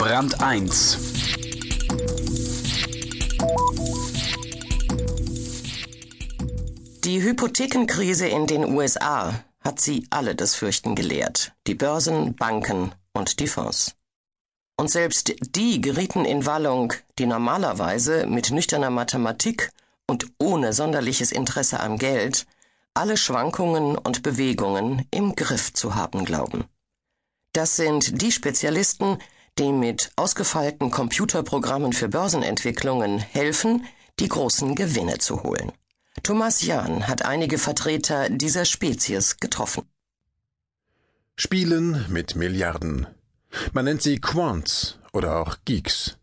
Brand 1 Die Hypothekenkrise in den USA hat sie alle das Fürchten gelehrt. Die Börsen, Banken und die Fonds. Und selbst die gerieten in Wallung, die normalerweise mit nüchterner Mathematik und ohne sonderliches Interesse am Geld alle Schwankungen und Bewegungen im Griff zu haben glauben. Das sind die Spezialisten, die mit ausgefeilten Computerprogrammen für Börsenentwicklungen helfen, die großen Gewinne zu holen. Thomas Jahn hat einige Vertreter dieser Spezies getroffen. Spielen mit Milliarden. Man nennt sie Quants oder auch Geeks.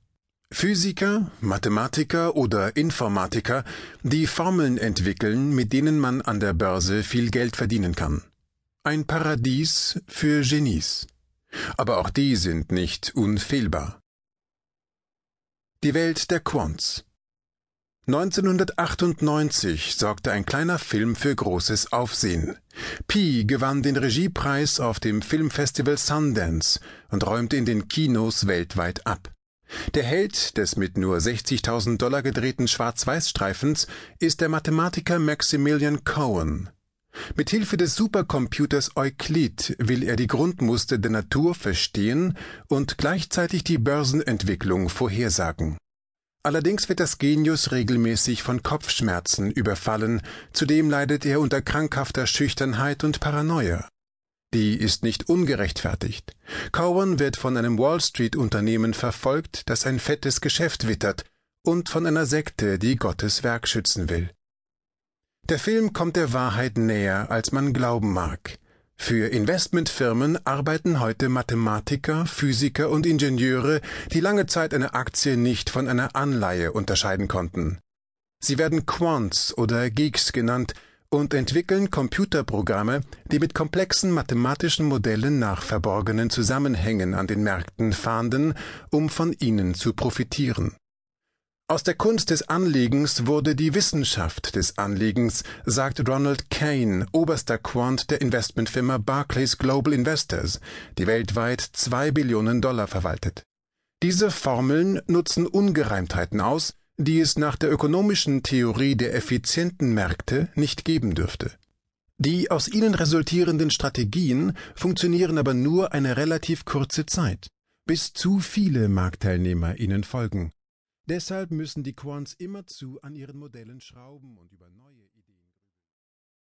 Physiker, Mathematiker oder Informatiker, die Formeln entwickeln, mit denen man an der Börse viel Geld verdienen kann. Ein Paradies für Genies. Aber auch die sind nicht unfehlbar. Die Welt der Quants. 1998 sorgte ein kleiner Film für großes Aufsehen. Pi gewann den Regiepreis auf dem Filmfestival Sundance und räumte in den Kinos weltweit ab. Der Held des mit nur 60.000 Dollar gedrehten Schwarz-Weiß-Streifens ist der Mathematiker Maximilian Cohen. Mit Hilfe des Supercomputers Euklid will er die Grundmuster der Natur verstehen und gleichzeitig die Börsenentwicklung vorhersagen. Allerdings wird das Genius regelmäßig von Kopfschmerzen überfallen, zudem leidet er unter krankhafter Schüchternheit und Paranoia. Die ist nicht ungerechtfertigt. Cowan wird von einem Wall Street Unternehmen verfolgt, das ein fettes Geschäft wittert, und von einer Sekte, die Gottes Werk schützen will. Der Film kommt der Wahrheit näher, als man glauben mag. Für Investmentfirmen arbeiten heute Mathematiker, Physiker und Ingenieure, die lange Zeit eine Aktie nicht von einer Anleihe unterscheiden konnten. Sie werden Quants oder Geeks genannt und entwickeln Computerprogramme, die mit komplexen mathematischen Modellen nach verborgenen Zusammenhängen an den Märkten fahnden, um von ihnen zu profitieren. Aus der Kunst des Anlegens wurde die Wissenschaft des Anlegens, sagt Ronald Kane, oberster Quant der Investmentfirma Barclays Global Investors, die weltweit zwei Billionen Dollar verwaltet. Diese Formeln nutzen Ungereimtheiten aus, die es nach der ökonomischen Theorie der effizienten Märkte nicht geben dürfte. Die aus ihnen resultierenden Strategien funktionieren aber nur eine relativ kurze Zeit, bis zu viele Marktteilnehmer ihnen folgen. Deshalb müssen die Quants immerzu an ihren Modellen schrauben und über neue